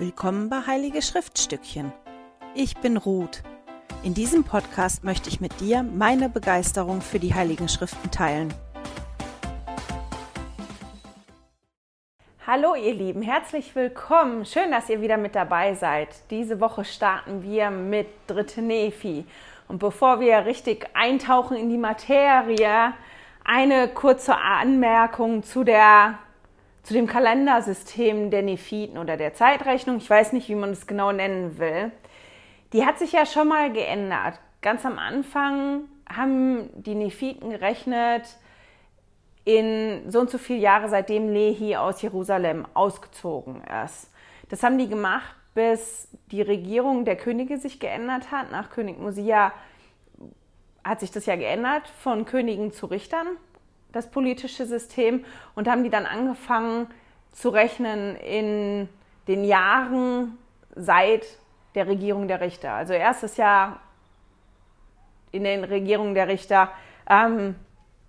Willkommen bei Heilige Schriftstückchen. Ich bin Ruth. In diesem Podcast möchte ich mit dir meine Begeisterung für die Heiligen Schriften teilen. Hallo ihr Lieben, herzlich willkommen. Schön, dass ihr wieder mit dabei seid. Diese Woche starten wir mit Dritte Nephi. Und bevor wir richtig eintauchen in die Materie, eine kurze Anmerkung zu der zu dem Kalendersystem der Nephiten oder der Zeitrechnung, ich weiß nicht, wie man es genau nennen will, die hat sich ja schon mal geändert. Ganz am Anfang haben die Nephiten gerechnet in so und so viele Jahre, seitdem Lehi aus Jerusalem ausgezogen ist. Das haben die gemacht, bis die Regierung der Könige sich geändert hat. Nach König Mosia hat sich das ja geändert von Königen zu Richtern das politische System und haben die dann angefangen zu rechnen in den Jahren seit der Regierung der Richter. Also erstes Jahr in den Regierungen der Richter, ähm,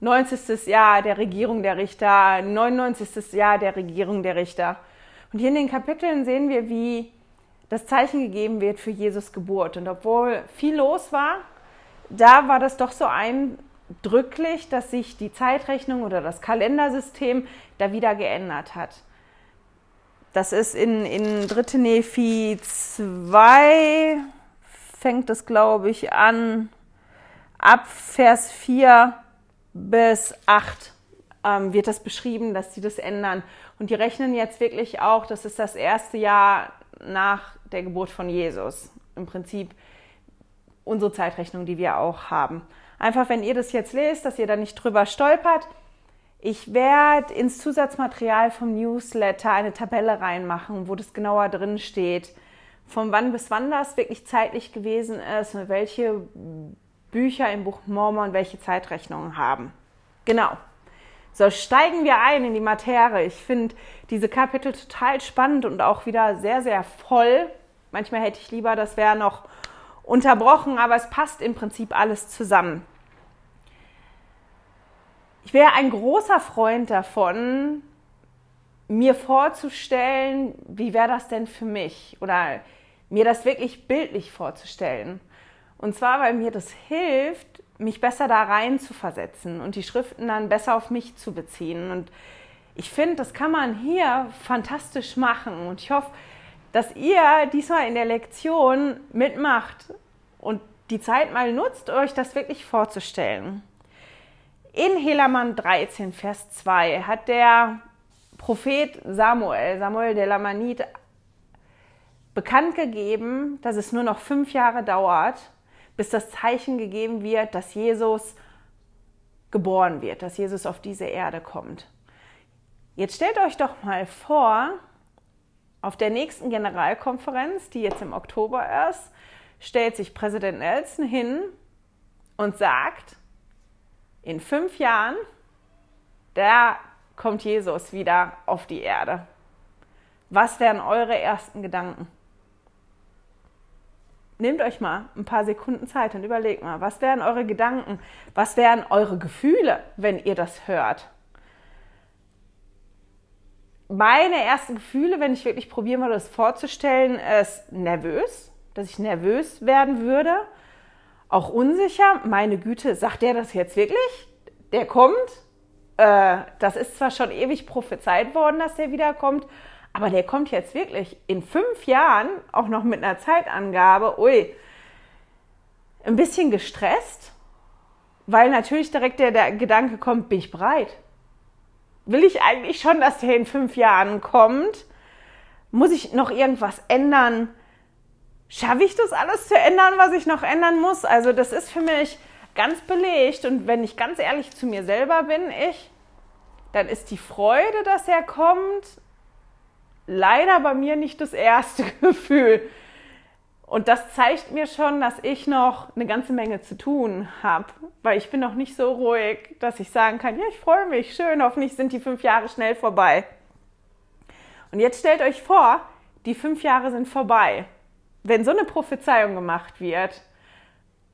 90. Jahr der Regierung der Richter, 99. Jahr der Regierung der Richter. Und hier in den Kapiteln sehen wir, wie das Zeichen gegeben wird für Jesus Geburt. Und obwohl viel los war, da war das doch so ein drücklich, dass sich die Zeitrechnung oder das Kalendersystem da wieder geändert hat. Das ist in, in 3. Nephi 2, fängt es, glaube ich, an, ab Vers 4 bis 8 ähm, wird das beschrieben, dass sie das ändern. Und die rechnen jetzt wirklich auch, das ist das erste Jahr nach der Geburt von Jesus. Im Prinzip unsere Zeitrechnung, die wir auch haben. Einfach, wenn ihr das jetzt lest, dass ihr da nicht drüber stolpert. Ich werde ins Zusatzmaterial vom Newsletter eine Tabelle reinmachen, wo das genauer drin steht, von wann bis wann das wirklich zeitlich gewesen ist und welche Bücher im Buch Mormon welche Zeitrechnungen haben. Genau. So, steigen wir ein in die Materie. Ich finde diese Kapitel total spannend und auch wieder sehr, sehr voll. Manchmal hätte ich lieber, das wäre noch unterbrochen, aber es passt im Prinzip alles zusammen. Ich wäre ein großer Freund davon, mir vorzustellen, wie wäre das denn für mich oder mir das wirklich bildlich vorzustellen. Und zwar, weil mir das hilft, mich besser da rein zu versetzen und die Schriften dann besser auf mich zu beziehen. Und ich finde, das kann man hier fantastisch machen. Und ich hoffe, dass ihr diesmal in der Lektion mitmacht und die Zeit mal nutzt, euch das wirklich vorzustellen. In Helaman 13, Vers 2 hat der Prophet Samuel, Samuel der Lamanit, bekannt gegeben, dass es nur noch fünf Jahre dauert, bis das Zeichen gegeben wird, dass Jesus geboren wird, dass Jesus auf diese Erde kommt. Jetzt stellt euch doch mal vor, auf der nächsten Generalkonferenz, die jetzt im Oktober ist, stellt sich Präsident Nelson hin und sagt, in fünf Jahren, da kommt Jesus wieder auf die Erde. Was wären eure ersten Gedanken? Nehmt euch mal ein paar Sekunden Zeit und überlegt mal, was wären eure Gedanken, was wären eure Gefühle, wenn ihr das hört? Meine ersten Gefühle, wenn ich wirklich probieren würde, das vorzustellen, ist nervös, dass ich nervös werden würde, auch unsicher. Meine Güte, sagt der das jetzt wirklich? Der kommt? Äh, das ist zwar schon ewig prophezeit worden, dass der wiederkommt, aber der kommt jetzt wirklich in fünf Jahren, auch noch mit einer Zeitangabe. Ui, ein bisschen gestresst, weil natürlich direkt der, der Gedanke kommt, bin ich bereit? Will ich eigentlich schon, dass der in fünf Jahren kommt? Muss ich noch irgendwas ändern? schaffe ich das alles zu ändern, was ich noch ändern muss? Also das ist für mich ganz belegt und wenn ich ganz ehrlich zu mir selber bin, ich, dann ist die Freude, dass er kommt, leider bei mir nicht das erste Gefühl. Und das zeigt mir schon, dass ich noch eine ganze Menge zu tun habe, weil ich bin noch nicht so ruhig, dass ich sagen kann, ja, ich freue mich, schön, hoffentlich sind die fünf Jahre schnell vorbei. Und jetzt stellt euch vor, die fünf Jahre sind vorbei wenn so eine Prophezeiung gemacht wird,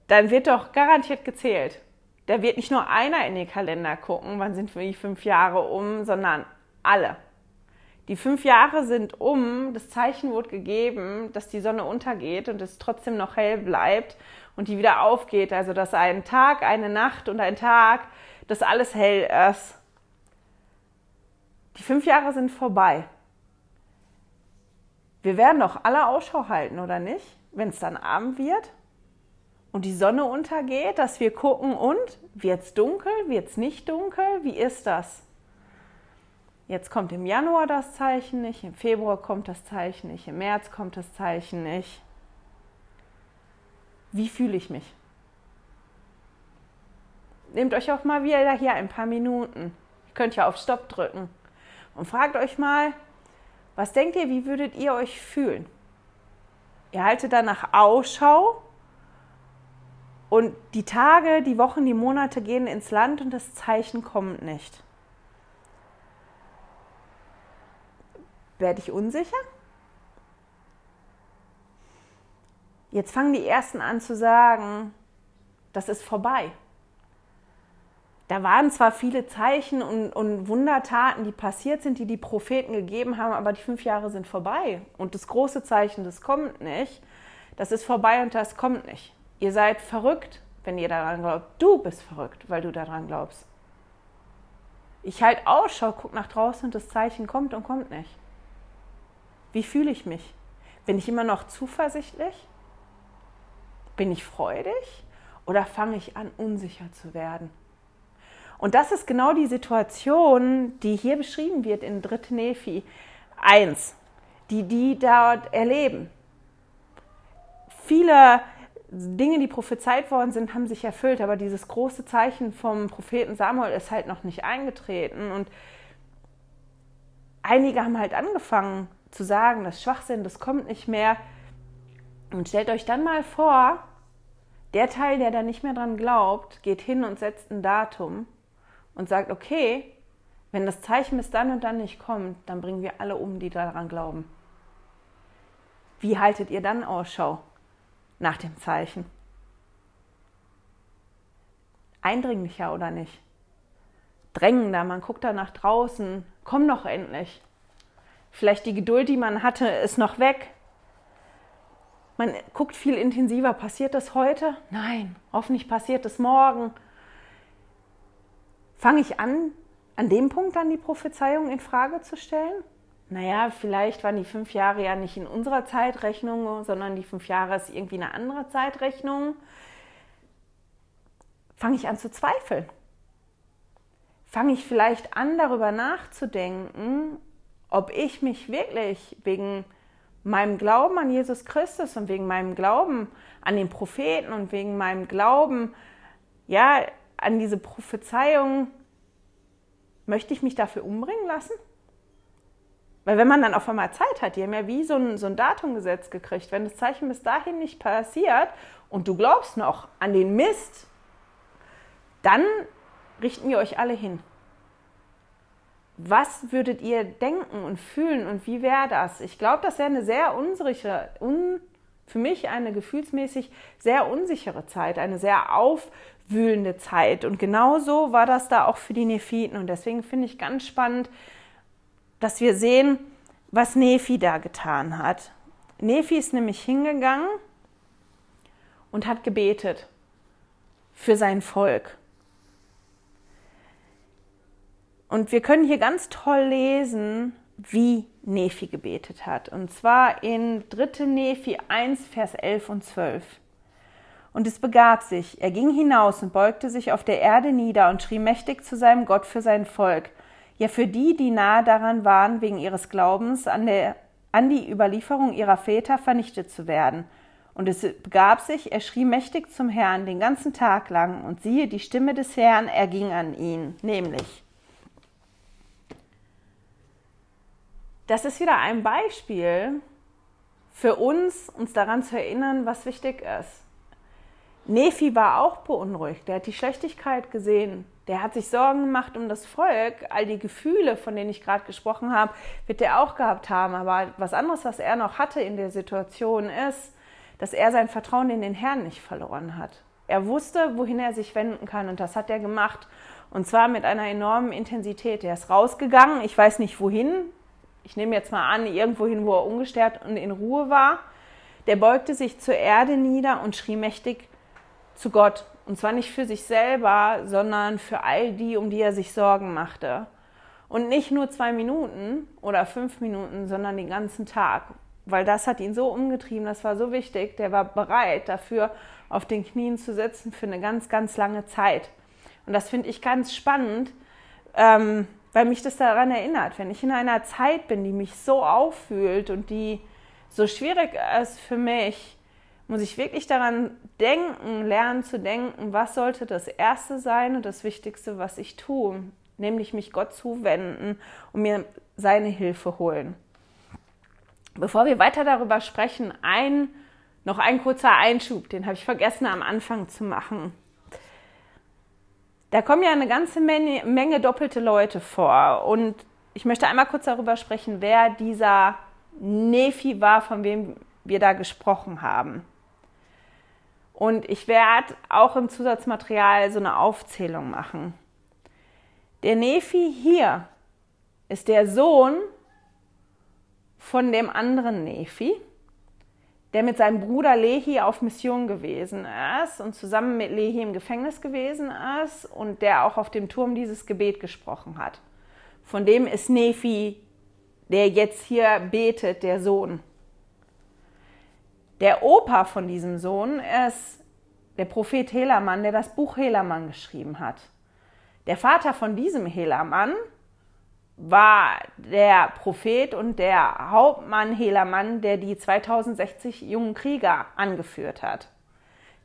dann wird doch garantiert gezählt. Da wird nicht nur einer in den Kalender gucken, wann sind die fünf Jahre um, sondern alle. Die fünf Jahre sind um, das Zeichen wurde gegeben, dass die Sonne untergeht und es trotzdem noch hell bleibt und die wieder aufgeht. Also dass ein Tag, eine Nacht und ein Tag, dass alles hell ist. Die fünf Jahre sind vorbei. Wir werden doch alle Ausschau halten, oder nicht? Wenn es dann Abend wird und die Sonne untergeht, dass wir gucken und wird es dunkel, wird es nicht dunkel, wie ist das? Jetzt kommt im Januar das Zeichen nicht, im Februar kommt das Zeichen nicht, im März kommt das Zeichen nicht. Wie fühle ich mich? Nehmt euch auch mal wieder hier ein paar Minuten. Ihr könnt ja auf Stopp drücken und fragt euch mal, was denkt ihr, wie würdet ihr euch fühlen? Ihr haltet danach Ausschau und die Tage, die Wochen, die Monate gehen ins Land und das Zeichen kommt nicht. Werde ich unsicher? Jetzt fangen die Ersten an zu sagen, das ist vorbei. Da waren zwar viele Zeichen und, und, Wundertaten, die passiert sind, die die Propheten gegeben haben, aber die fünf Jahre sind vorbei. Und das große Zeichen, das kommt nicht. Das ist vorbei und das kommt nicht. Ihr seid verrückt, wenn ihr daran glaubt. Du bist verrückt, weil du daran glaubst. Ich halt Ausschau, guck nach draußen und das Zeichen kommt und kommt nicht. Wie fühle ich mich? Bin ich immer noch zuversichtlich? Bin ich freudig? Oder fange ich an, unsicher zu werden? Und das ist genau die Situation, die hier beschrieben wird in 3. Nephi 1, die die dort erleben. Viele Dinge, die prophezeit worden sind, haben sich erfüllt, aber dieses große Zeichen vom Propheten Samuel ist halt noch nicht eingetreten. Und einige haben halt angefangen, zu sagen, das Schwachsinn, das kommt nicht mehr. Und stellt euch dann mal vor, der Teil, der da nicht mehr dran glaubt, geht hin und setzt ein Datum und sagt, okay, wenn das Zeichen bis dann und dann nicht kommt, dann bringen wir alle um, die daran glauben. Wie haltet ihr dann Ausschau nach dem Zeichen? Eindringlicher oder nicht? Drängender, man guckt da nach draußen, komm doch endlich. Vielleicht die Geduld, die man hatte, ist noch weg. Man guckt viel intensiver. Passiert das heute? Nein. Hoffentlich passiert es morgen. Fange ich an, an dem Punkt dann die Prophezeiung in Frage zu stellen? Naja, vielleicht waren die fünf Jahre ja nicht in unserer Zeitrechnung, sondern die fünf Jahre ist irgendwie eine andere Zeitrechnung. Fange ich an zu zweifeln? Fange ich vielleicht an, darüber nachzudenken, ob ich mich wirklich wegen meinem Glauben an Jesus Christus und wegen meinem Glauben an den Propheten und wegen meinem Glauben, ja, an diese Prophezeiung, möchte ich mich dafür umbringen lassen? Weil wenn man dann auf einmal Zeit hat, die haben ja wie so ein, so ein Datum gesetzt gekriegt, wenn das Zeichen bis dahin nicht passiert und du glaubst noch an den Mist, dann richten wir euch alle hin was würdet ihr denken und fühlen und wie wäre das? Ich glaube, das wäre eine sehr unsichere, un, für mich eine gefühlsmäßig sehr unsichere Zeit, eine sehr aufwühlende Zeit. Und genauso war das da auch für die Nephiten. Und deswegen finde ich ganz spannend, dass wir sehen, was Nephi da getan hat. Nephi ist nämlich hingegangen und hat gebetet für sein Volk. Und wir können hier ganz toll lesen, wie Nephi gebetet hat. Und zwar in 3. Nephi 1, Vers 11 und 12. Und es begab sich, er ging hinaus und beugte sich auf der Erde nieder und schrie mächtig zu seinem Gott für sein Volk, ja für die, die nahe daran waren, wegen ihres Glaubens an, der, an die Überlieferung ihrer Väter vernichtet zu werden. Und es begab sich, er schrie mächtig zum Herrn den ganzen Tag lang, und siehe, die Stimme des Herrn erging an ihn, nämlich das ist wieder ein Beispiel für uns, uns daran zu erinnern, was wichtig ist. Nephi war auch beunruhigt. Der hat die Schlechtigkeit gesehen. Der hat sich Sorgen gemacht um das Volk. All die Gefühle, von denen ich gerade gesprochen habe, wird er auch gehabt haben. Aber was anderes, was er noch hatte in der Situation, ist, dass er sein Vertrauen in den Herrn nicht verloren hat. Er wusste, wohin er sich wenden kann und das hat er gemacht. Und zwar mit einer enormen Intensität. Er ist rausgegangen, ich weiß nicht wohin, ich nehme jetzt mal an, irgendwo hin, wo er ungestört und in Ruhe war, der beugte sich zur Erde nieder und schrie mächtig zu Gott. Und zwar nicht für sich selber, sondern für all die, um die er sich Sorgen machte. Und nicht nur zwei Minuten oder fünf Minuten, sondern den ganzen Tag. Weil das hat ihn so umgetrieben, das war so wichtig. Der war bereit dafür, auf den Knien zu sitzen für eine ganz, ganz lange Zeit. Und das finde ich ganz spannend, ähm, weil mich das daran erinnert, wenn ich in einer Zeit bin, die mich so auffühlt und die so schwierig ist für mich, muss ich wirklich daran denken, lernen zu denken, was sollte das Erste sein und das Wichtigste, was ich tue, nämlich mich Gott zuwenden und mir seine Hilfe holen. Bevor wir weiter darüber sprechen, ein, noch ein kurzer Einschub, den habe ich vergessen am Anfang zu machen. Da kommen ja eine ganze Menge, Menge doppelte Leute vor und ich möchte einmal kurz darüber sprechen, wer dieser Nephi war, von wem wir da gesprochen haben. Und ich werde auch im Zusatzmaterial so eine Aufzählung machen. Der Nephi hier ist der Sohn von dem anderen Nephi, der mit seinem Bruder Lehi auf Mission gewesen ist und zusammen mit Lehi im Gefängnis gewesen ist und der auch auf dem Turm dieses Gebet gesprochen hat. Von dem ist Nephi, der jetzt hier betet, der Sohn. Der Opa von diesem Sohn ist der Prophet Helaman, der das Buch Helaman geschrieben hat. Der Vater von diesem Helaman war der Prophet und der Hauptmann Helaman, der die 2060 jungen Krieger angeführt hat.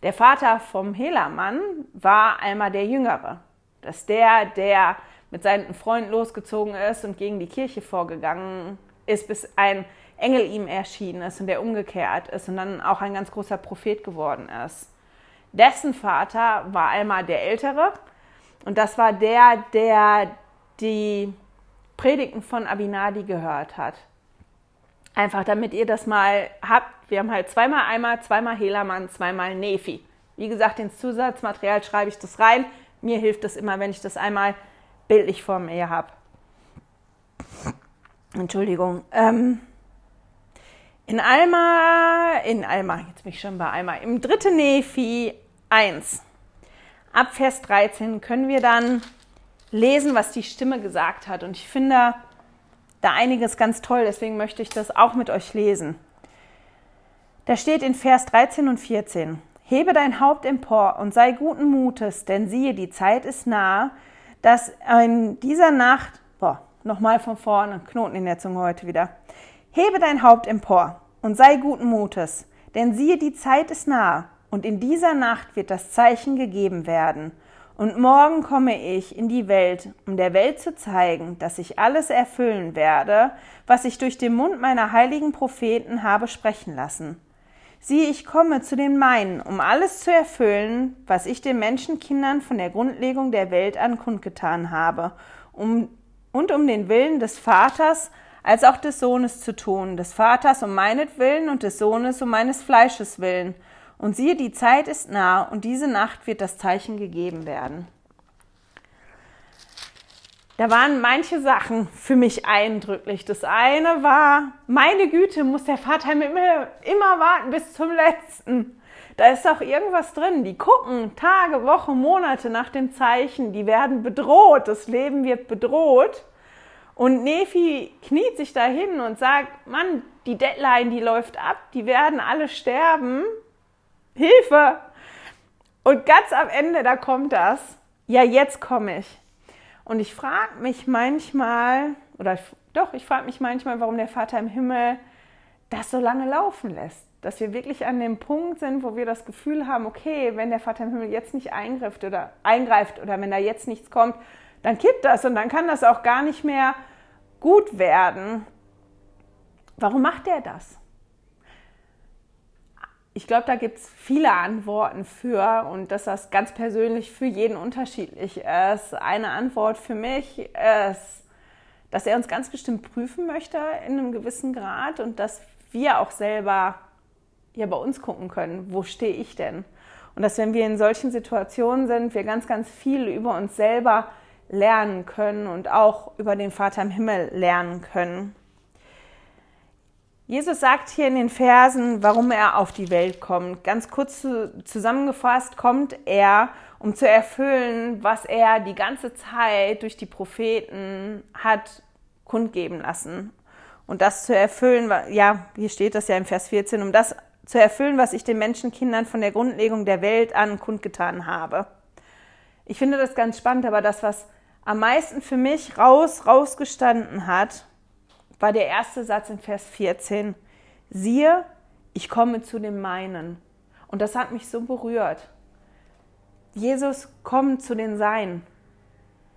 Der Vater vom Helaman war einmal der Jüngere. Das ist der, der mit seinen Freunden losgezogen ist und gegen die Kirche vorgegangen ist, bis ein Engel ihm erschienen ist und der umgekehrt ist und dann auch ein ganz großer Prophet geworden ist. Dessen Vater war einmal der Ältere und das war der, der die Predigten von Abinadi gehört hat. Einfach damit ihr das mal habt. Wir haben halt zweimal einmal, zweimal Helamann, zweimal Nefi. Wie gesagt, ins Zusatzmaterial schreibe ich das rein. Mir hilft es immer, wenn ich das einmal bildlich vor mir habe. Entschuldigung. Ähm, in Alma, in Alma, jetzt bin ich schon bei Alma, im dritten Nephi 1, ab Vers 13 können wir dann lesen, was die Stimme gesagt hat. Und ich finde da einiges ganz toll, deswegen möchte ich das auch mit euch lesen. Da steht in Vers 13 und 14, Hebe dein Haupt empor und sei guten Mutes, denn siehe, die Zeit ist nahe, dass in dieser Nacht, boah, nochmal von vorne, Knoten in der Zunge heute wieder, Hebe dein Haupt empor und sei guten Mutes, denn siehe, die Zeit ist nahe, und in dieser Nacht wird das Zeichen gegeben werden. Und morgen komme ich in die Welt, um der Welt zu zeigen, dass ich alles erfüllen werde, was ich durch den Mund meiner heiligen Propheten habe sprechen lassen. Siehe, ich komme zu den meinen, um alles zu erfüllen, was ich den Menschenkindern von der Grundlegung der Welt an kundgetan habe, um, und um den Willen des Vaters als auch des Sohnes zu tun, des Vaters um meinetwillen und des Sohnes um meines Fleisches willen. Und siehe, die Zeit ist nah, und diese Nacht wird das Zeichen gegeben werden. Da waren manche Sachen für mich eindrücklich. Das eine war, meine Güte, muss der Vater im Himmel immer warten bis zum letzten. Da ist doch irgendwas drin. Die gucken Tage, Wochen, Monate nach den Zeichen. Die werden bedroht. Das Leben wird bedroht. Und Nephi kniet sich dahin und sagt, Mann, die Deadline, die läuft ab, die werden alle sterben. Hilfe! Und ganz am Ende, da kommt das. Ja, jetzt komme ich. Und ich frage mich manchmal, oder doch, ich frage mich manchmal, warum der Vater im Himmel das so lange laufen lässt. Dass wir wirklich an dem Punkt sind, wo wir das Gefühl haben, okay, wenn der Vater im Himmel jetzt nicht eingreift oder eingreift oder wenn da jetzt nichts kommt, dann kippt das und dann kann das auch gar nicht mehr gut werden. Warum macht er das? Ich glaube, da gibt es viele Antworten für und dass das ganz persönlich für jeden unterschiedlich ist. Eine Antwort für mich ist, dass er uns ganz bestimmt prüfen möchte in einem gewissen Grad und dass wir auch selber ja bei uns gucken können, wo stehe ich denn? Und dass wenn wir in solchen Situationen sind, wir ganz, ganz viel über uns selber lernen können und auch über den Vater im Himmel lernen können. Jesus sagt hier in den Versen, warum er auf die Welt kommt. Ganz kurz zusammengefasst kommt er, um zu erfüllen, was er die ganze Zeit durch die Propheten hat kundgeben lassen. Und das zu erfüllen, ja, hier steht das ja im Vers 14, um das zu erfüllen, was ich den Menschenkindern von der Grundlegung der Welt an kundgetan habe. Ich finde das ganz spannend, aber das, was am meisten für mich raus, rausgestanden hat, war der erste Satz in Vers 14. Siehe, ich komme zu den meinen. Und das hat mich so berührt. Jesus kommt zu den Seinen.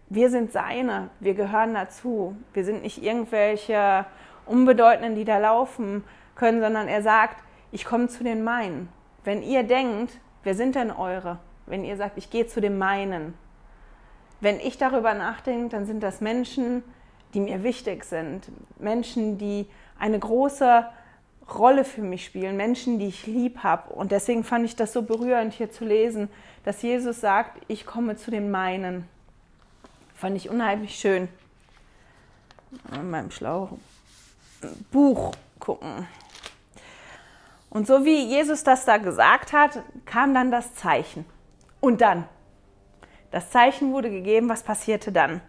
Wir sind seine, wir gehören dazu. Wir sind nicht irgendwelche Unbedeutenden, die da laufen können, sondern er sagt, ich komme zu den meinen. Wenn ihr denkt, wer sind denn eure? Wenn ihr sagt, ich gehe zu den meinen. Wenn ich darüber nachdenke, dann sind das Menschen, die mir wichtig sind. Menschen, die eine große Rolle für mich spielen, Menschen, die ich lieb habe. Und deswegen fand ich das so berührend hier zu lesen, dass Jesus sagt, ich komme zu den meinen. Fand ich unheimlich schön. In meinem schlauen Buch gucken. Und so wie Jesus das da gesagt hat, kam dann das Zeichen. Und dann. Das Zeichen wurde gegeben, was passierte dann?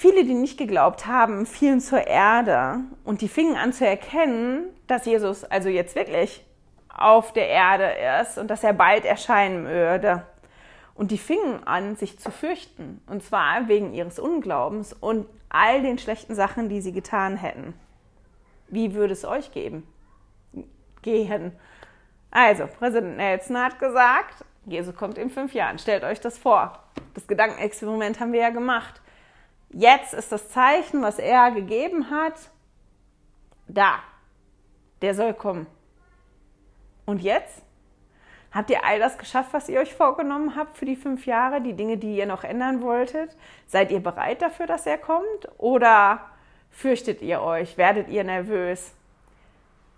Viele, die nicht geglaubt haben, fielen zur Erde und die fingen an zu erkennen, dass Jesus also jetzt wirklich auf der Erde ist und dass er bald erscheinen würde. Und die fingen an, sich zu fürchten. Und zwar wegen ihres Unglaubens und all den schlechten Sachen, die sie getan hätten. Wie würde es euch geben? Gehen. Also, Präsident Nelson hat gesagt, Jesus kommt in fünf Jahren. Stellt euch das vor. Das Gedankenexperiment haben wir ja gemacht. Jetzt ist das Zeichen, was er gegeben hat, da. Der soll kommen. Und jetzt? Habt ihr all das geschafft, was ihr euch vorgenommen habt für die fünf Jahre, die Dinge, die ihr noch ändern wolltet? Seid ihr bereit dafür, dass er kommt? Oder fürchtet ihr euch? Werdet ihr nervös?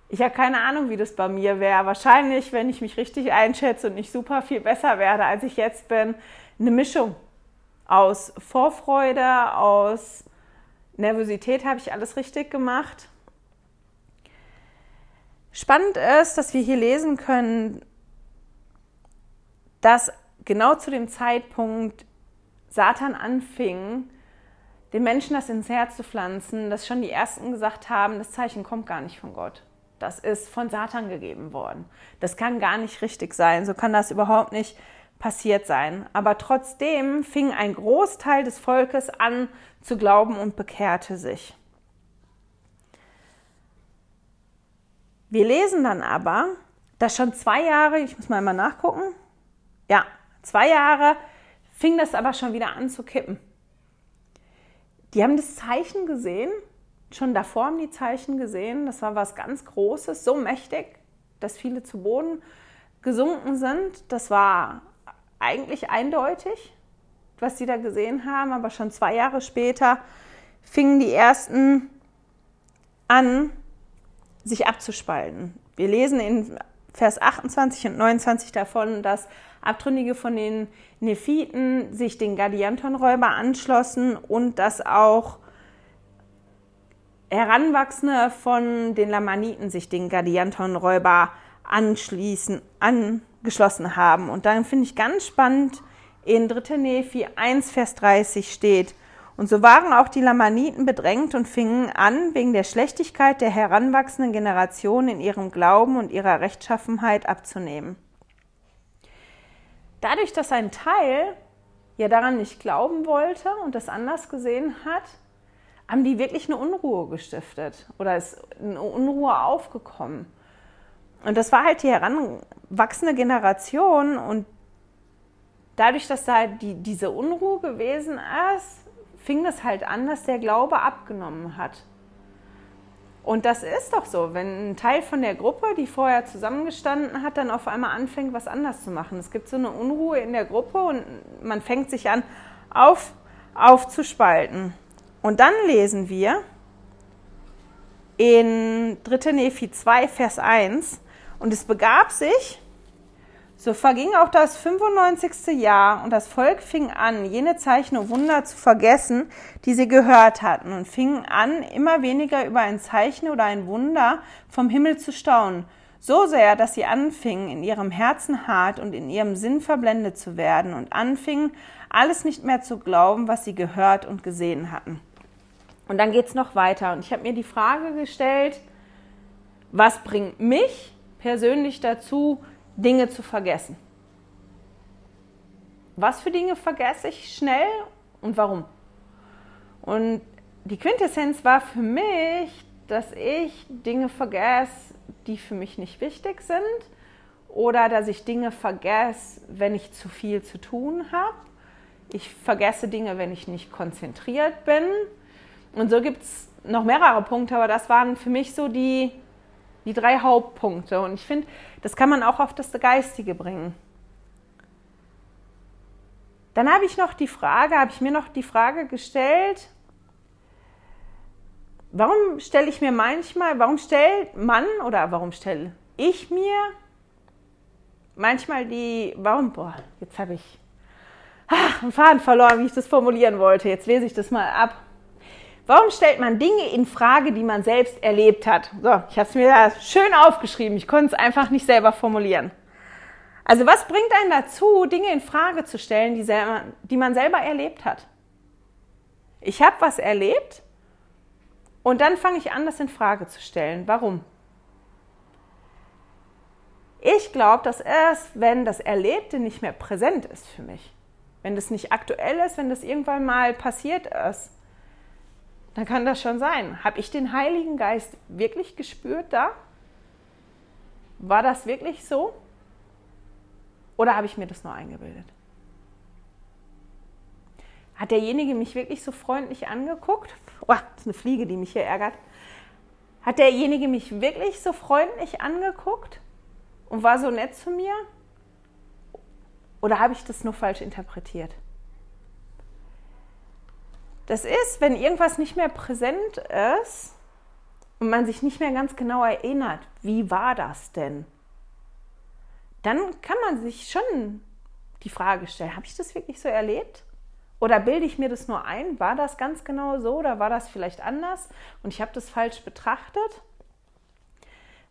Ich habe keine Ahnung, wie das bei mir wäre. Wahrscheinlich, wenn ich mich richtig einschätze und nicht super viel besser werde, als ich jetzt bin, eine Mischung aus Vorfreude, aus Nervosität habe ich alles richtig gemacht. Spannend ist, dass wir hier lesen können, dass genau zu dem Zeitpunkt Satan anfing, den Menschen das ins Herz zu pflanzen, dass schon die Ersten gesagt haben, das Zeichen kommt gar nicht von Gott. Das ist von Satan gegeben worden. Das kann gar nicht richtig sein. So kann das überhaupt nicht passiert sein. Aber trotzdem fing ein Großteil des Volkes an zu glauben und bekehrte sich. Wir lesen dann aber, dass schon zwei Jahre, ich muss mal einmal nachgucken, ja, zwei Jahre fing das aber schon wieder an zu kippen. Die haben das Zeichen gesehen, schon davor haben die Zeichen gesehen, das war was ganz Großes, so mächtig, dass viele zu Boden gesunken sind. Das war eigentlich eindeutig, was sie da gesehen haben, aber schon zwei Jahre später fingen die ersten an, sich abzuspalten. Wir lesen in Vers 28 und 29 davon, dass Abtrünnige von den Nephiten sich den Gadiantonräuber anschlossen und dass auch Heranwachsende von den Lamaniten sich den Gadiantonräuber anschließen, angeschlossen haben. Und dann finde ich ganz spannend, in 3. Nephi 1, Vers 30 steht, und so waren auch die Lamaniten bedrängt und fingen an, wegen der Schlechtigkeit der heranwachsenden Generation in ihrem Glauben und ihrer Rechtschaffenheit abzunehmen. Dadurch, dass ein Teil ja daran nicht glauben wollte und das anders gesehen hat, haben die wirklich eine Unruhe gestiftet oder ist eine Unruhe aufgekommen. Und das war halt die heranwachsende Generation und dadurch, dass da die, diese Unruhe gewesen ist, fing das halt an, dass der Glaube abgenommen hat. Und das ist doch so, wenn ein Teil von der Gruppe, die vorher zusammengestanden hat, dann auf einmal anfängt, was anders zu machen. Es gibt so eine Unruhe in der Gruppe und man fängt sich an, auf, aufzuspalten. Und dann lesen wir in 3. Nephi 2, Vers 1, und es begab sich, So verging auch das 95. Jahr und das Volk fing an, jene Zeichen und Wunder zu vergessen, die sie gehört hatten, und fingen an, immer weniger über ein Zeichen oder ein Wunder vom Himmel zu staunen, so sehr, dass sie anfingen, in ihrem Herzen hart und in ihrem Sinn verblendet zu werden und anfingen, alles nicht mehr zu glauben, was sie gehört und gesehen hatten. Und dann geht es noch weiter. Und ich habe mir die Frage gestellt, was bringt mich persönlich dazu, Dinge zu vergessen. Was für Dinge vergesse ich schnell und warum? Und die Quintessenz war für mich, dass ich Dinge vergesse, die für mich nicht wichtig sind oder dass ich Dinge vergesse, wenn ich zu viel zu tun habe. Ich vergesse Dinge, wenn ich nicht konzentriert bin. Und so gibt es noch mehrere Punkte, aber das waren für mich so die, die drei Hauptpunkte. Und ich finde, das kann man auch auf das Geistige bringen. Dann habe ich noch die Frage, habe ich mir noch die Frage gestellt, warum stelle ich mir manchmal, warum stellt man oder warum stelle ich mir manchmal die, warum, boah, jetzt habe ich ah, einen Faden verloren, wie ich das formulieren wollte. Jetzt lese ich das mal ab. Warum stellt man Dinge in Frage, die man selbst erlebt hat? So, ich habe es mir da schön aufgeschrieben. Ich konnte es einfach nicht selber formulieren. Also was bringt einen dazu, Dinge in Frage zu stellen, die, selber, die man selber erlebt hat? Ich habe was erlebt und dann fange ich an, das in Frage zu stellen. Warum? Ich glaube, dass erst, wenn das Erlebte nicht mehr präsent ist für mich, wenn das nicht aktuell ist, wenn das irgendwann mal passiert ist, dann kann das schon sein. Habe ich den Heiligen Geist wirklich gespürt da? War das wirklich so? Oder habe ich mir das nur eingebildet? Hat derjenige mich wirklich so freundlich angeguckt? Oh, das ist eine Fliege, die mich hier ärgert. Hat derjenige mich wirklich so freundlich angeguckt und war so nett zu mir? Oder habe ich das nur falsch interpretiert? Das ist, wenn irgendwas nicht mehr präsent ist und man sich nicht mehr ganz genau erinnert, wie war das denn? Dann kann man sich schon die Frage stellen, habe ich das wirklich so erlebt? Oder bilde ich mir das nur ein? War das ganz genau so oder war das vielleicht anders und ich habe das falsch betrachtet?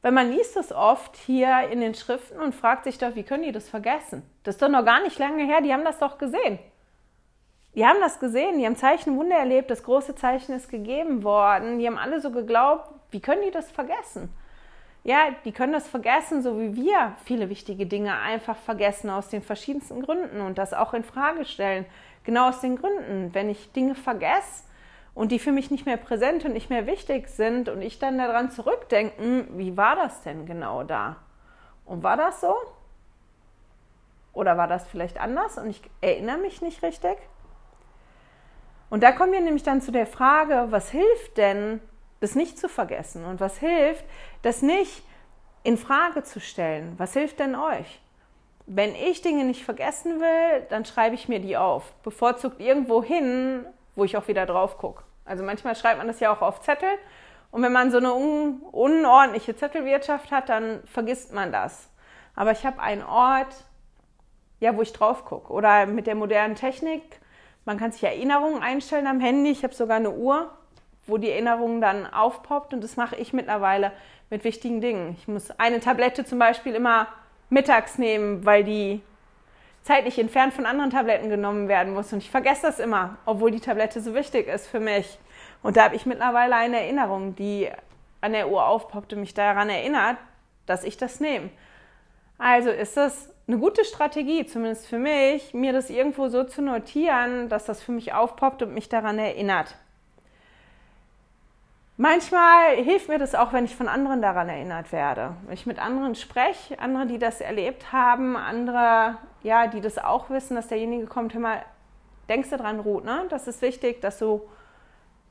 Weil man liest es oft hier in den Schriften und fragt sich doch, wie können die das vergessen? Das ist doch noch gar nicht lange her, die haben das doch gesehen. Die haben das gesehen, die haben Zeichen Wunder erlebt, das große Zeichen ist gegeben worden. Die haben alle so geglaubt, wie können die das vergessen? Ja, die können das vergessen, so wie wir viele wichtige Dinge einfach vergessen aus den verschiedensten Gründen und das auch in Frage stellen. Genau aus den Gründen, wenn ich Dinge vergesse und die für mich nicht mehr präsent und nicht mehr wichtig sind und ich dann daran zurückdenken, wie war das denn genau da? Und war das so? Oder war das vielleicht anders und ich erinnere mich nicht richtig? Und da kommen wir nämlich dann zu der Frage, was hilft denn, das nicht zu vergessen? Und was hilft, das nicht in Frage zu stellen? Was hilft denn euch? Wenn ich Dinge nicht vergessen will, dann schreibe ich mir die auf. Bevorzugt irgendwo hin, wo ich auch wieder drauf gucke. Also manchmal schreibt man das ja auch auf Zettel. Und wenn man so eine un unordentliche Zettelwirtschaft hat, dann vergisst man das. Aber ich habe einen Ort, ja, wo ich drauf gucke. Oder mit der modernen Technik man kann sich Erinnerungen einstellen am Handy. Ich habe sogar eine Uhr, wo die Erinnerung dann aufpoppt und das mache ich mittlerweile mit wichtigen Dingen. Ich muss eine Tablette zum Beispiel immer mittags nehmen, weil die zeitlich entfernt von anderen Tabletten genommen werden muss. Und ich vergesse das immer, obwohl die Tablette so wichtig ist für mich. Und da habe ich mittlerweile eine Erinnerung, die an der Uhr aufpoppt und mich daran erinnert, dass ich das nehme. Also ist das eine gute Strategie, zumindest für mich, mir das irgendwo so zu notieren, dass das für mich aufpoppt und mich daran erinnert. Manchmal hilft mir das auch, wenn ich von anderen daran erinnert werde. Wenn ich mit anderen spreche, andere, die das erlebt haben, andere, ja, die das auch wissen, dass derjenige kommt, hör mal, denkst du dran, Ruth, ne? Das ist wichtig, dass du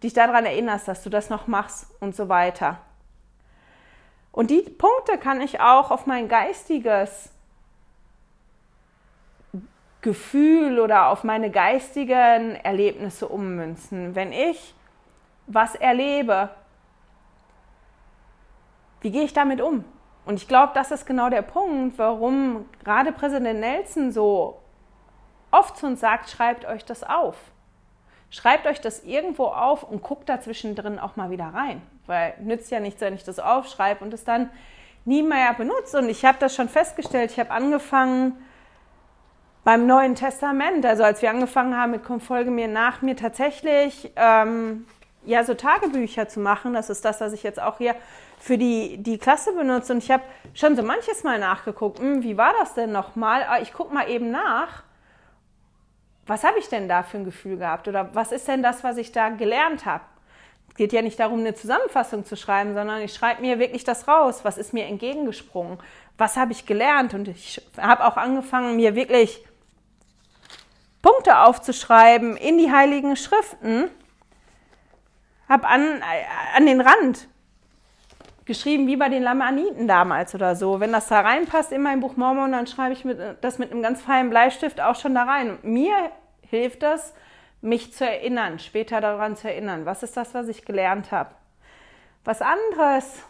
dich daran erinnerst, dass du das noch machst und so weiter. Und die Punkte kann ich auch auf mein geistiges Gefühl oder auf meine geistigen Erlebnisse ummünzen. Wenn ich was erlebe, wie gehe ich damit um? Und ich glaube, das ist genau der Punkt, warum gerade Präsident Nelson so oft zu uns sagt, schreibt euch das auf. Schreibt euch das irgendwo auf und guckt da zwischendrin auch mal wieder rein. Weil nützt ja nichts, wenn ich das aufschreibe und es dann nie mehr benutze. Und ich habe das schon festgestellt. Ich habe angefangen beim Neuen Testament, also als wir angefangen haben mit Komm, folge mir nach mir, tatsächlich ähm, ja so Tagebücher zu machen. Das ist das, was ich jetzt auch hier für die, die Klasse benutze. Und ich habe schon so manches Mal nachgeguckt, hm, wie war das denn nochmal? Ah, ich gucke mal eben nach was habe ich denn da für ein Gefühl gehabt oder was ist denn das, was ich da gelernt habe? Es geht ja nicht darum, eine Zusammenfassung zu schreiben, sondern ich schreibe mir wirklich das raus. Was ist mir entgegengesprungen? Was habe ich gelernt? Und ich habe auch angefangen, mir wirklich Punkte aufzuschreiben in die heiligen Schriften. Habe an, an den Rand geschrieben, wie bei den Lamaniten damals oder so. Wenn das da reinpasst in mein Buch Mormon, dann schreibe ich mit, das mit einem ganz feinen Bleistift auch schon da rein. Mir hilft das, mich zu erinnern, später daran zu erinnern. Was ist das, was ich gelernt habe? Was anderes,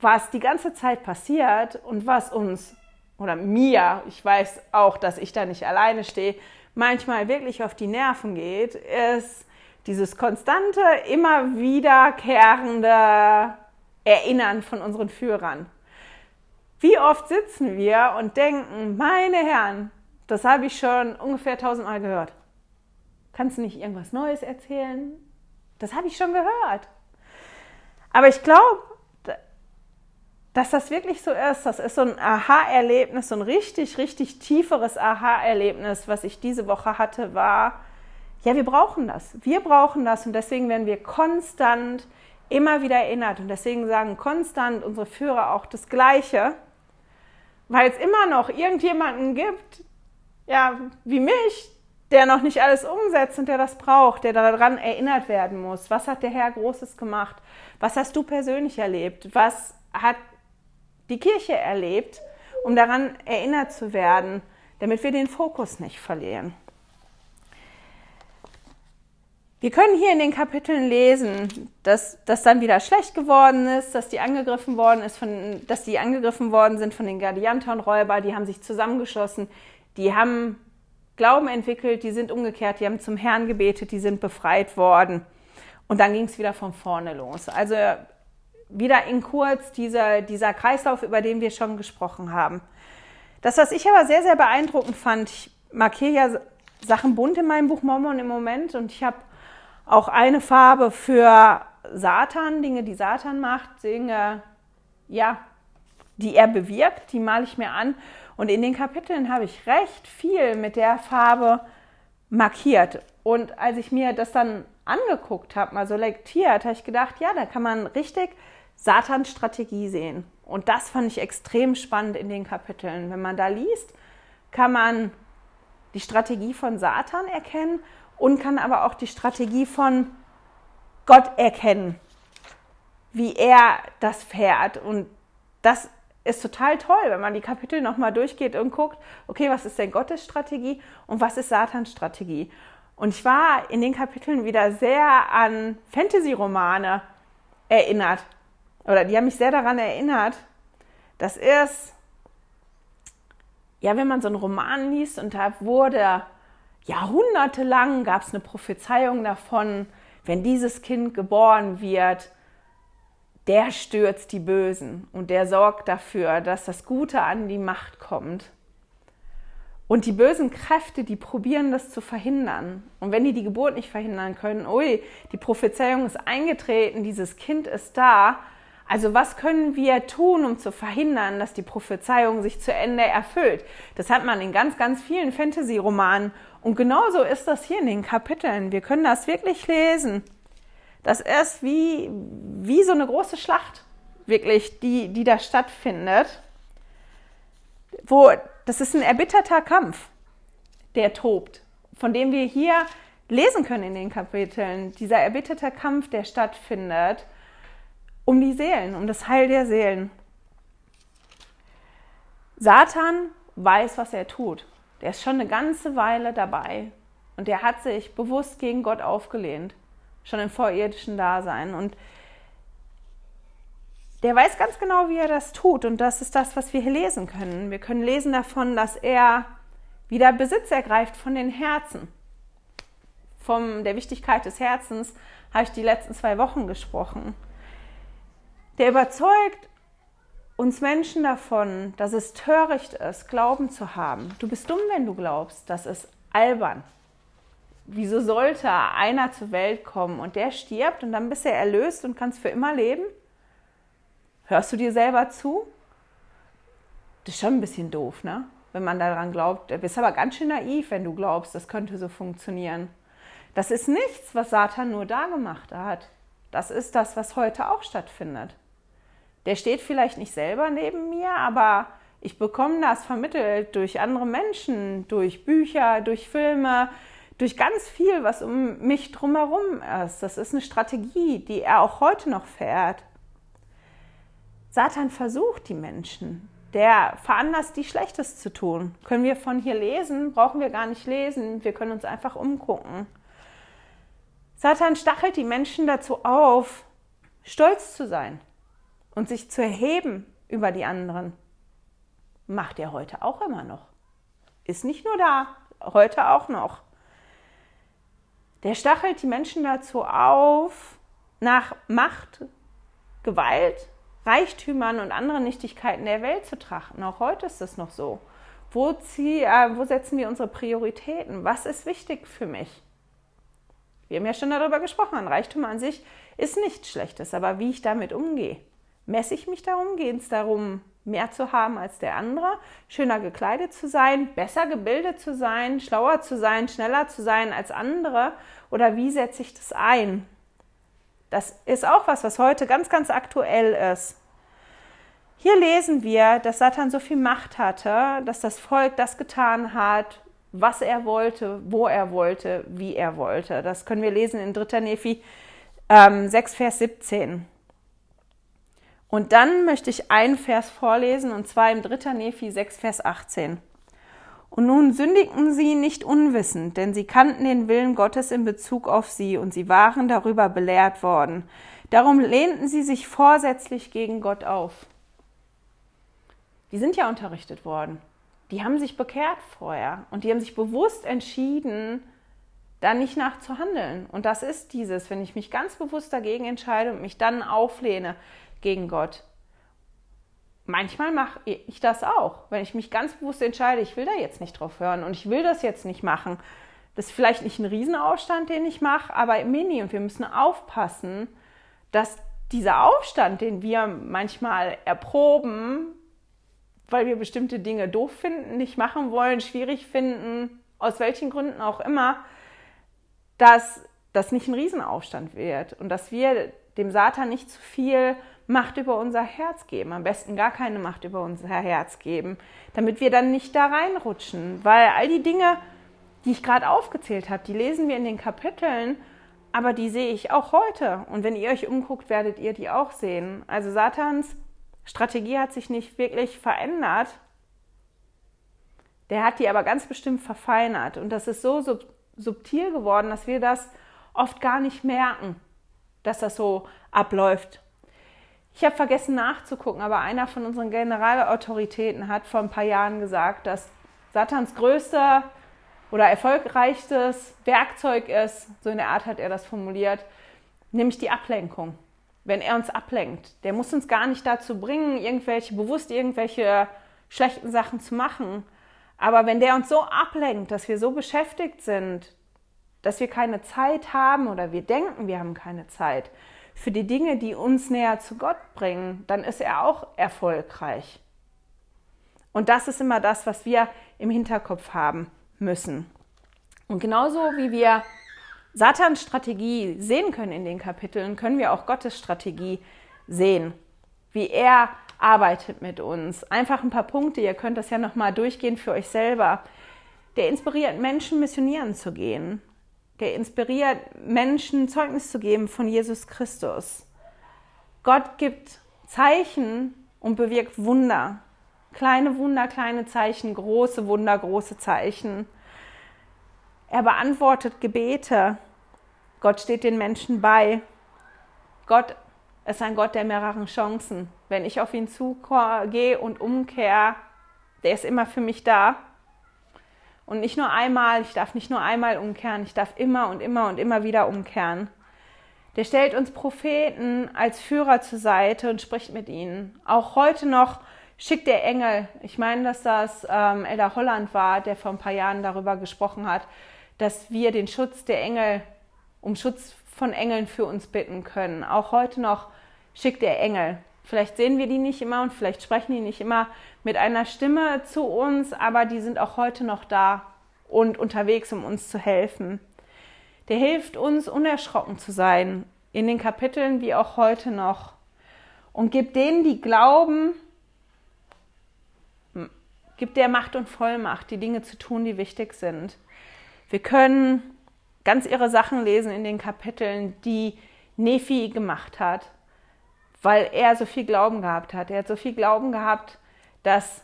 was die ganze Zeit passiert und was uns oder mir, ich weiß auch, dass ich da nicht alleine stehe, manchmal wirklich auf die Nerven geht, ist dieses konstante, immer wiederkehrende Erinnern von unseren Führern. Wie oft sitzen wir und denken, meine Herren, das habe ich schon ungefähr tausendmal gehört. Kannst du nicht irgendwas Neues erzählen? Das habe ich schon gehört. Aber ich glaube, dass das wirklich so ist. Das ist so ein Aha-Erlebnis, so ein richtig, richtig tieferes Aha-Erlebnis, was ich diese Woche hatte, war, ja, wir brauchen das. Wir brauchen das und deswegen werden wir konstant immer wieder erinnert. Und deswegen sagen konstant unsere Führer auch das Gleiche, weil es immer noch irgendjemanden gibt, ja, wie mich, der noch nicht alles umsetzt und der das braucht, der daran erinnert werden muss. Was hat der Herr Großes gemacht? Was hast du persönlich erlebt? Was hat die Kirche erlebt, um daran erinnert zu werden, damit wir den Fokus nicht verlieren? Wir können hier in den Kapiteln lesen, dass das dann wieder schlecht geworden ist, dass die angegriffen worden ist von, dass die angegriffen worden sind von den Gladianton-Räuber, die haben sich zusammengeschlossen, die haben Glauben entwickelt, die sind umgekehrt, die haben zum Herrn gebetet, die sind befreit worden. Und dann ging es wieder von vorne los. Also wieder in kurz dieser, dieser Kreislauf, über den wir schon gesprochen haben. Das, was ich aber sehr, sehr beeindruckend fand, ich markiere ja Sachen bunt in meinem Buch Mormon im Moment und ich habe auch eine Farbe für Satan, Dinge, die Satan macht, Dinge, ja, die er bewirkt, die male ich mir an. Und in den Kapiteln habe ich recht viel mit der Farbe markiert. Und als ich mir das dann angeguckt habe, mal so lektiert, habe ich gedacht, ja, da kann man richtig Satans Strategie sehen. Und das fand ich extrem spannend in den Kapiteln. Wenn man da liest, kann man die Strategie von Satan erkennen und kann aber auch die Strategie von Gott erkennen, wie er das fährt. Und das ist total toll, wenn man die Kapitel nochmal durchgeht und guckt, okay, was ist denn Gottes Strategie und was ist Satans Strategie? Und ich war in den Kapiteln wieder sehr an Fantasy-Romane erinnert. Oder die haben mich sehr daran erinnert. Das ist, ja, wenn man so einen Roman liest und da wurde jahrhundertelang gab es eine Prophezeiung davon, wenn dieses Kind geboren wird, der stürzt die Bösen und der sorgt dafür, dass das Gute an die Macht kommt. Und die bösen Kräfte, die probieren das zu verhindern. Und wenn die die Geburt nicht verhindern können, ui, die Prophezeiung ist eingetreten, dieses Kind ist da. Also was können wir tun, um zu verhindern, dass die Prophezeiung sich zu Ende erfüllt? Das hat man in ganz, ganz vielen Fantasy-Romanen. Und genauso ist das hier in den Kapiteln. Wir können das wirklich lesen. Das ist wie, wie so eine große Schlacht, wirklich, die, die da stattfindet. Wo, das ist ein erbitterter Kampf, der tobt, von dem wir hier lesen können in den Kapiteln. Dieser erbitterte Kampf, der stattfindet, um die Seelen, um das Heil der Seelen. Satan weiß, was er tut. Der ist schon eine ganze Weile dabei und der hat sich bewusst gegen Gott aufgelehnt schon im vorirdischen Dasein. Und der weiß ganz genau, wie er das tut. Und das ist das, was wir hier lesen können. Wir können lesen davon, dass er wieder Besitz ergreift von den Herzen. Von der Wichtigkeit des Herzens habe ich die letzten zwei Wochen gesprochen. Der überzeugt uns Menschen davon, dass es töricht ist, Glauben zu haben. Du bist dumm, wenn du glaubst. Das ist albern. Wieso sollte einer zur Welt kommen und der stirbt und dann bist er erlöst und kannst für immer leben? Hörst du dir selber zu? Das ist schon ein bisschen doof, ne? Wenn man daran glaubt. Du bist aber ganz schön naiv, wenn du glaubst, das könnte so funktionieren. Das ist nichts, was Satan nur da gemacht hat. Das ist das, was heute auch stattfindet. Der steht vielleicht nicht selber neben mir, aber ich bekomme das vermittelt durch andere Menschen, durch Bücher, durch Filme, durch ganz viel, was um mich drumherum ist. Das ist eine Strategie, die er auch heute noch fährt. Satan versucht die Menschen. Der veranlasst die Schlechtes zu tun. Können wir von hier lesen? Brauchen wir gar nicht lesen. Wir können uns einfach umgucken. Satan stachelt die Menschen dazu auf, stolz zu sein und sich zu erheben über die anderen. Macht er heute auch immer noch. Ist nicht nur da, heute auch noch. Der stachelt die Menschen dazu auf, nach Macht, Gewalt, Reichtümern und anderen Nichtigkeiten der Welt zu trachten. Auch heute ist das noch so. Wo, zieh, äh, wo setzen wir unsere Prioritäten? Was ist wichtig für mich? Wir haben ja schon darüber gesprochen. Reichtum an sich ist nichts Schlechtes, aber wie ich damit umgehe. Messe ich mich darum? Geht es darum, mehr zu haben als der andere, schöner gekleidet zu sein, besser gebildet zu sein, schlauer zu sein, schneller zu sein als andere? Oder wie setze ich das ein? Das ist auch was, was heute ganz, ganz aktuell ist. Hier lesen wir, dass Satan so viel Macht hatte, dass das Volk das getan hat, was er wollte, wo er wollte, wie er wollte. Das können wir lesen in 3. Nephi ähm, 6, Vers 17. Und dann möchte ich einen Vers vorlesen, und zwar im 3. Nephi 6, Vers 18. Und nun sündigten sie nicht unwissend, denn sie kannten den Willen Gottes in Bezug auf sie und sie waren darüber belehrt worden. Darum lehnten sie sich vorsätzlich gegen Gott auf. Die sind ja unterrichtet worden. Die haben sich bekehrt vorher und die haben sich bewusst entschieden, da nicht nachzuhandeln. Und das ist dieses, wenn ich mich ganz bewusst dagegen entscheide und mich dann auflehne gegen Gott, manchmal mache ich das auch, wenn ich mich ganz bewusst entscheide, ich will da jetzt nicht drauf hören und ich will das jetzt nicht machen. Das ist vielleicht nicht ein Riesenaufstand, den ich mache, aber im Mini und wir müssen aufpassen, dass dieser Aufstand, den wir manchmal erproben, weil wir bestimmte Dinge doof finden, nicht machen wollen, schwierig finden, aus welchen Gründen auch immer, dass das nicht ein Riesenaufstand wird und dass wir dem Satan nicht zu viel Macht über unser Herz geben, am besten gar keine Macht über unser Herz geben, damit wir dann nicht da reinrutschen, weil all die Dinge, die ich gerade aufgezählt habe, die lesen wir in den Kapiteln, aber die sehe ich auch heute. Und wenn ihr euch umguckt, werdet ihr die auch sehen. Also Satans Strategie hat sich nicht wirklich verändert, der hat die aber ganz bestimmt verfeinert. Und das ist so sub subtil geworden, dass wir das oft gar nicht merken, dass das so abläuft ich habe vergessen nachzugucken, aber einer von unseren Generalautoritäten hat vor ein paar Jahren gesagt, dass Satans größter oder erfolgreichstes Werkzeug ist, so in der Art hat er das formuliert, nämlich die Ablenkung. Wenn er uns ablenkt, der muss uns gar nicht dazu bringen, irgendwelche bewusst irgendwelche schlechten Sachen zu machen. Aber wenn der uns so ablenkt, dass wir so beschäftigt sind, dass wir keine Zeit haben oder wir denken, wir haben keine Zeit, für die Dinge, die uns näher zu Gott bringen, dann ist er auch erfolgreich. Und das ist immer das, was wir im Hinterkopf haben müssen. Und genauso wie wir Satans Strategie sehen können in den Kapiteln, können wir auch Gottes Strategie sehen, wie er arbeitet mit uns. Einfach ein paar Punkte, ihr könnt das ja nochmal durchgehen für euch selber. Der inspiriert Menschen, missionieren zu gehen der inspiriert, Menschen Zeugnis zu geben von Jesus Christus. Gott gibt Zeichen und bewirkt Wunder. Kleine Wunder, kleine Zeichen, große Wunder, große Zeichen. Er beantwortet Gebete. Gott steht den Menschen bei. Gott ist ein Gott der mehreren Chancen. Wenn ich auf ihn zugehe und umkehre, der ist immer für mich da. Und nicht nur einmal, ich darf nicht nur einmal umkehren, ich darf immer und immer und immer wieder umkehren. Der stellt uns Propheten als Führer zur Seite und spricht mit ihnen. Auch heute noch schickt der Engel. Ich meine, dass das ähm, Elder Holland war, der vor ein paar Jahren darüber gesprochen hat, dass wir den Schutz der Engel, um Schutz von Engeln für uns bitten können. Auch heute noch schickt er Engel. Vielleicht sehen wir die nicht immer und vielleicht sprechen die nicht immer mit einer Stimme zu uns, aber die sind auch heute noch da und unterwegs, um uns zu helfen. Der hilft uns, unerschrocken zu sein, in den Kapiteln wie auch heute noch. Und gibt denen, die glauben, gibt der Macht und Vollmacht, die Dinge zu tun, die wichtig sind. Wir können ganz irre Sachen lesen in den Kapiteln, die Nephi gemacht hat, weil er so viel Glauben gehabt hat. Er hat so viel Glauben gehabt, dass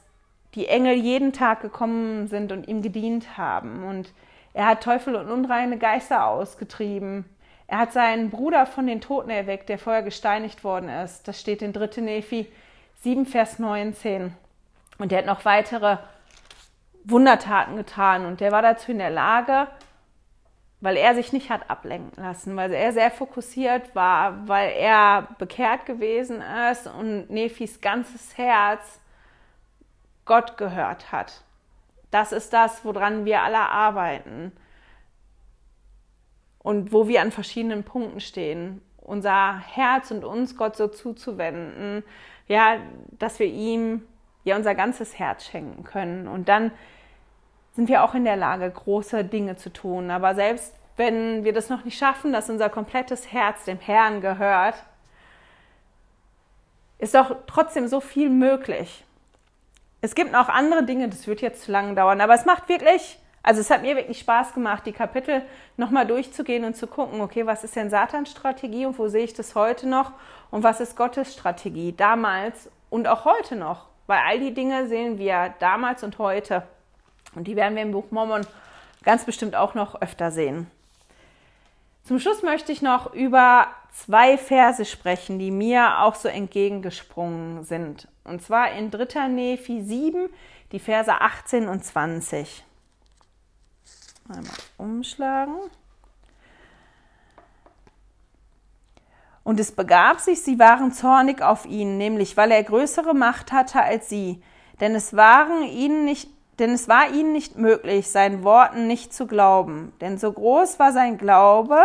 die Engel jeden Tag gekommen sind und ihm gedient haben. Und er hat Teufel und unreine Geister ausgetrieben. Er hat seinen Bruder von den Toten erweckt, der vorher gesteinigt worden ist. Das steht in 3. Nephi 7, Vers 19. Und er hat noch weitere Wundertaten getan. Und der war dazu in der Lage, weil er sich nicht hat ablenken lassen, weil er sehr fokussiert war, weil er bekehrt gewesen ist und Nephis ganzes Herz Gott gehört hat. Das ist das, woran wir alle arbeiten und wo wir an verschiedenen Punkten stehen. Unser Herz und uns Gott so zuzuwenden, ja, dass wir ihm ja unser ganzes Herz schenken können. Und dann sind wir auch in der Lage, große Dinge zu tun. Aber selbst wenn wir das noch nicht schaffen, dass unser komplettes Herz dem Herrn gehört, ist doch trotzdem so viel möglich. Es gibt noch andere Dinge, das wird jetzt zu lange dauern, aber es macht wirklich, also es hat mir wirklich Spaß gemacht, die Kapitel nochmal durchzugehen und zu gucken, okay, was ist denn Satans Strategie und wo sehe ich das heute noch und was ist Gottes Strategie damals und auch heute noch, weil all die Dinge sehen wir damals und heute und die werden wir im Buch Mormon ganz bestimmt auch noch öfter sehen. Zum Schluss möchte ich noch über zwei Verse sprechen, die mir auch so entgegengesprungen sind. Und zwar in 3. Nephi 7, die Verse 18 und 20. Einmal umschlagen. Und es begab sich, sie waren zornig auf ihn, nämlich weil er größere Macht hatte als sie. Denn es waren ihnen nicht, denn es war ihnen nicht möglich, seinen Worten nicht zu glauben. Denn so groß war sein Glaube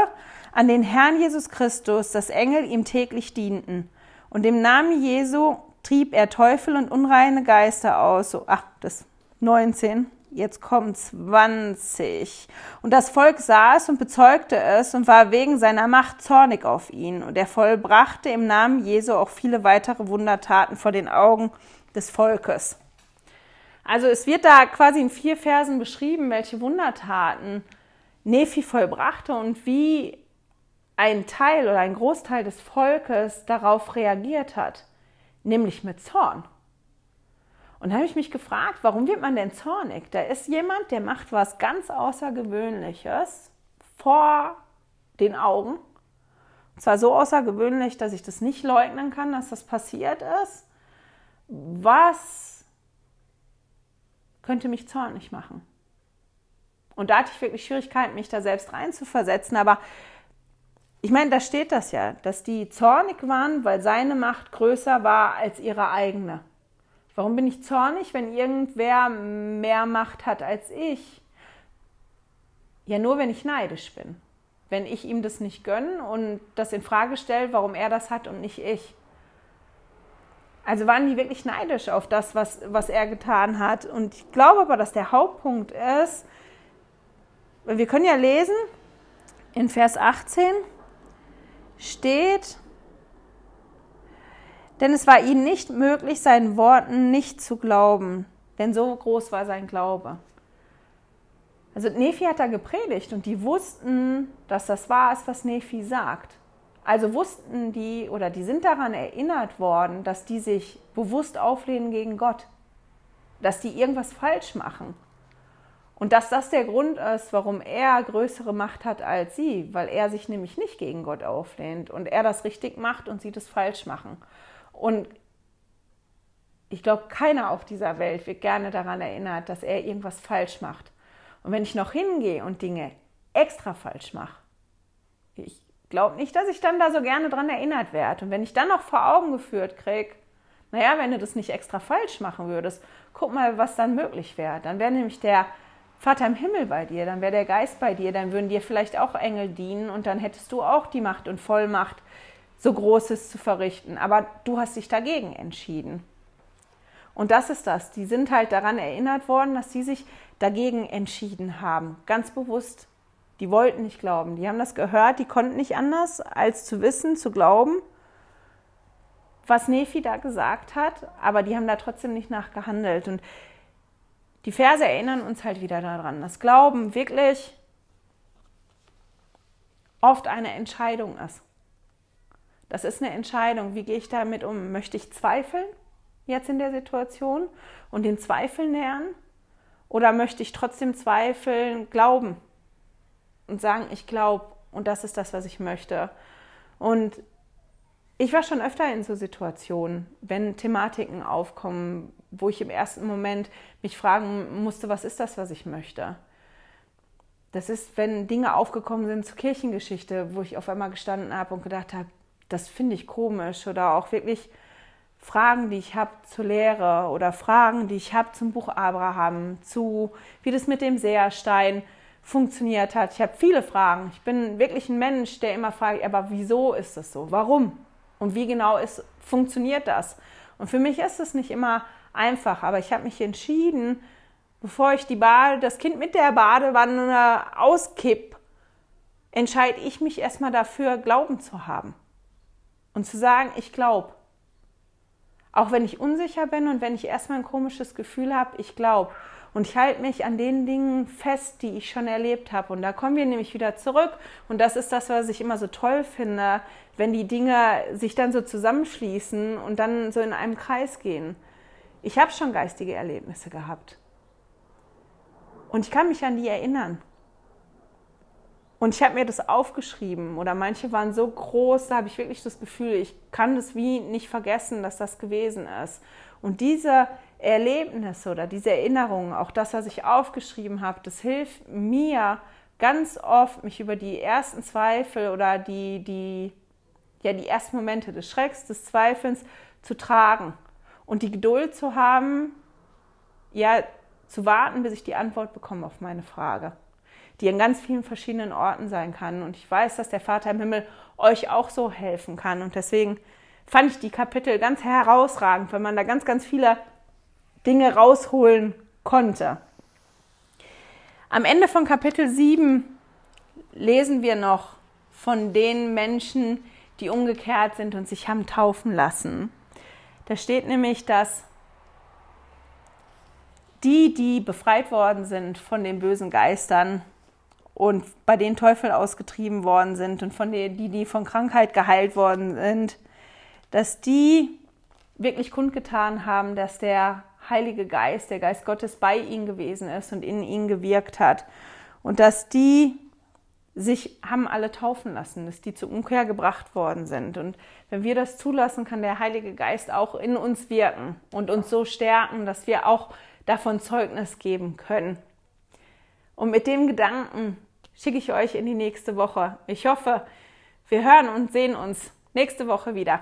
an den Herrn Jesus Christus, dass Engel ihm täglich dienten. Und im Namen Jesu trieb er Teufel und unreine Geister aus. So, ach, das 19. Jetzt kommt 20. Und das Volk sah es und bezeugte es und war wegen seiner Macht zornig auf ihn. Und er vollbrachte im Namen Jesu auch viele weitere Wundertaten vor den Augen des Volkes. Also es wird da quasi in vier Versen beschrieben, welche Wundertaten Nephi vollbrachte und wie ein Teil oder ein Großteil des Volkes darauf reagiert hat, nämlich mit Zorn. Und da habe ich mich gefragt, warum wird man denn zornig? Da ist jemand, der macht was ganz Außergewöhnliches vor den Augen. Und zwar so außergewöhnlich, dass ich das nicht leugnen kann, dass das passiert ist. Was könnte mich zornig machen. Und da hatte ich wirklich Schwierigkeiten, mich da selbst reinzuversetzen. Aber ich meine, da steht das ja, dass die zornig waren, weil seine Macht größer war als ihre eigene. Warum bin ich zornig, wenn irgendwer mehr Macht hat als ich? Ja, nur wenn ich neidisch bin. Wenn ich ihm das nicht gönne und das in Frage stelle, warum er das hat und nicht ich. Also waren die wirklich neidisch auf das, was, was er getan hat. Und ich glaube aber, dass der Hauptpunkt ist, wir können ja lesen, in Vers 18 steht, denn es war ihnen nicht möglich, seinen Worten nicht zu glauben, denn so groß war sein Glaube. Also Nephi hat da gepredigt und die wussten, dass das wahr ist, was Nephi sagt. Also wussten die oder die sind daran erinnert worden, dass die sich bewusst auflehnen gegen Gott, dass die irgendwas falsch machen. Und dass das der Grund ist, warum er größere Macht hat als sie, weil er sich nämlich nicht gegen Gott auflehnt und er das richtig macht und sie das falsch machen. Und ich glaube, keiner auf dieser Welt wird gerne daran erinnert, dass er irgendwas falsch macht. Und wenn ich noch hingehe und Dinge extra falsch mache, ich glaube nicht, dass ich dann da so gerne daran erinnert werde. Und wenn ich dann noch vor Augen geführt kriege, naja, wenn du das nicht extra falsch machen würdest, guck mal, was dann möglich wäre. Dann wäre nämlich der Vater im Himmel bei dir, dann wäre der Geist bei dir, dann würden dir vielleicht auch Engel dienen und dann hättest du auch die Macht und Vollmacht, so Großes zu verrichten. Aber du hast dich dagegen entschieden. Und das ist das. Die sind halt daran erinnert worden, dass sie sich dagegen entschieden haben. Ganz bewusst. Die wollten nicht glauben. Die haben das gehört, die konnten nicht anders, als zu wissen, zu glauben, was Nephi da gesagt hat. Aber die haben da trotzdem nicht nachgehandelt. Und die Verse erinnern uns halt wieder daran, dass Glauben wirklich oft eine Entscheidung ist. Das ist eine Entscheidung. Wie gehe ich damit um? Möchte ich zweifeln jetzt in der Situation und den Zweifel nähern? Oder möchte ich trotzdem zweifeln, glauben und sagen, ich glaube und das ist das, was ich möchte? Und ich war schon öfter in so Situationen, wenn Thematiken aufkommen, wo ich im ersten Moment mich fragen musste, was ist das, was ich möchte? Das ist, wenn Dinge aufgekommen sind zur Kirchengeschichte, wo ich auf einmal gestanden habe und gedacht habe, das finde ich komisch oder auch wirklich Fragen, die ich habe zur Lehre oder Fragen, die ich habe zum Buch Abraham, zu wie das mit dem Seherstein funktioniert hat. Ich habe viele Fragen. Ich bin wirklich ein Mensch, der immer fragt, aber wieso ist das so? Warum? Und wie genau ist, funktioniert das? Und für mich ist es nicht immer einfach, aber ich habe mich entschieden, bevor ich die Bade, das Kind mit der Badewanne auskipp, entscheide ich mich erstmal dafür, Glauben zu haben. Und zu sagen, ich glaube. Auch wenn ich unsicher bin und wenn ich erstmal ein komisches Gefühl habe, ich glaube. Und ich halte mich an den Dingen fest, die ich schon erlebt habe. Und da kommen wir nämlich wieder zurück. Und das ist das, was ich immer so toll finde, wenn die Dinge sich dann so zusammenschließen und dann so in einem Kreis gehen. Ich habe schon geistige Erlebnisse gehabt. Und ich kann mich an die erinnern. Und ich habe mir das aufgeschrieben oder manche waren so groß, da habe ich wirklich das Gefühl, ich kann das wie nicht vergessen, dass das gewesen ist. Und diese Erlebnisse oder diese Erinnerungen, auch das, was ich aufgeschrieben habe, das hilft mir ganz oft, mich über die ersten Zweifel oder die, die, ja, die ersten Momente des Schrecks, des Zweifelns zu tragen und die Geduld zu haben, ja, zu warten, bis ich die Antwort bekomme auf meine Frage, die an ganz vielen verschiedenen Orten sein kann. Und ich weiß, dass der Vater im Himmel euch auch so helfen kann. Und deswegen fand ich die Kapitel ganz herausragend, weil man da ganz, ganz viele Dinge rausholen konnte. Am Ende von Kapitel 7 lesen wir noch von den Menschen, die umgekehrt sind und sich haben taufen lassen. Da steht nämlich, dass die, die befreit worden sind von den bösen Geistern und bei denen Teufel ausgetrieben worden sind und von denen, die, die von Krankheit geheilt worden sind, dass die wirklich kundgetan haben, dass der Heilige Geist, der Geist Gottes bei ihnen gewesen ist und in ihnen gewirkt hat. Und dass die sich haben alle taufen lassen, dass die zur Umkehr gebracht worden sind. Und wenn wir das zulassen, kann der Heilige Geist auch in uns wirken und uns so stärken, dass wir auch davon Zeugnis geben können. Und mit dem Gedanken schicke ich euch in die nächste Woche. Ich hoffe, wir hören und sehen uns nächste Woche wieder.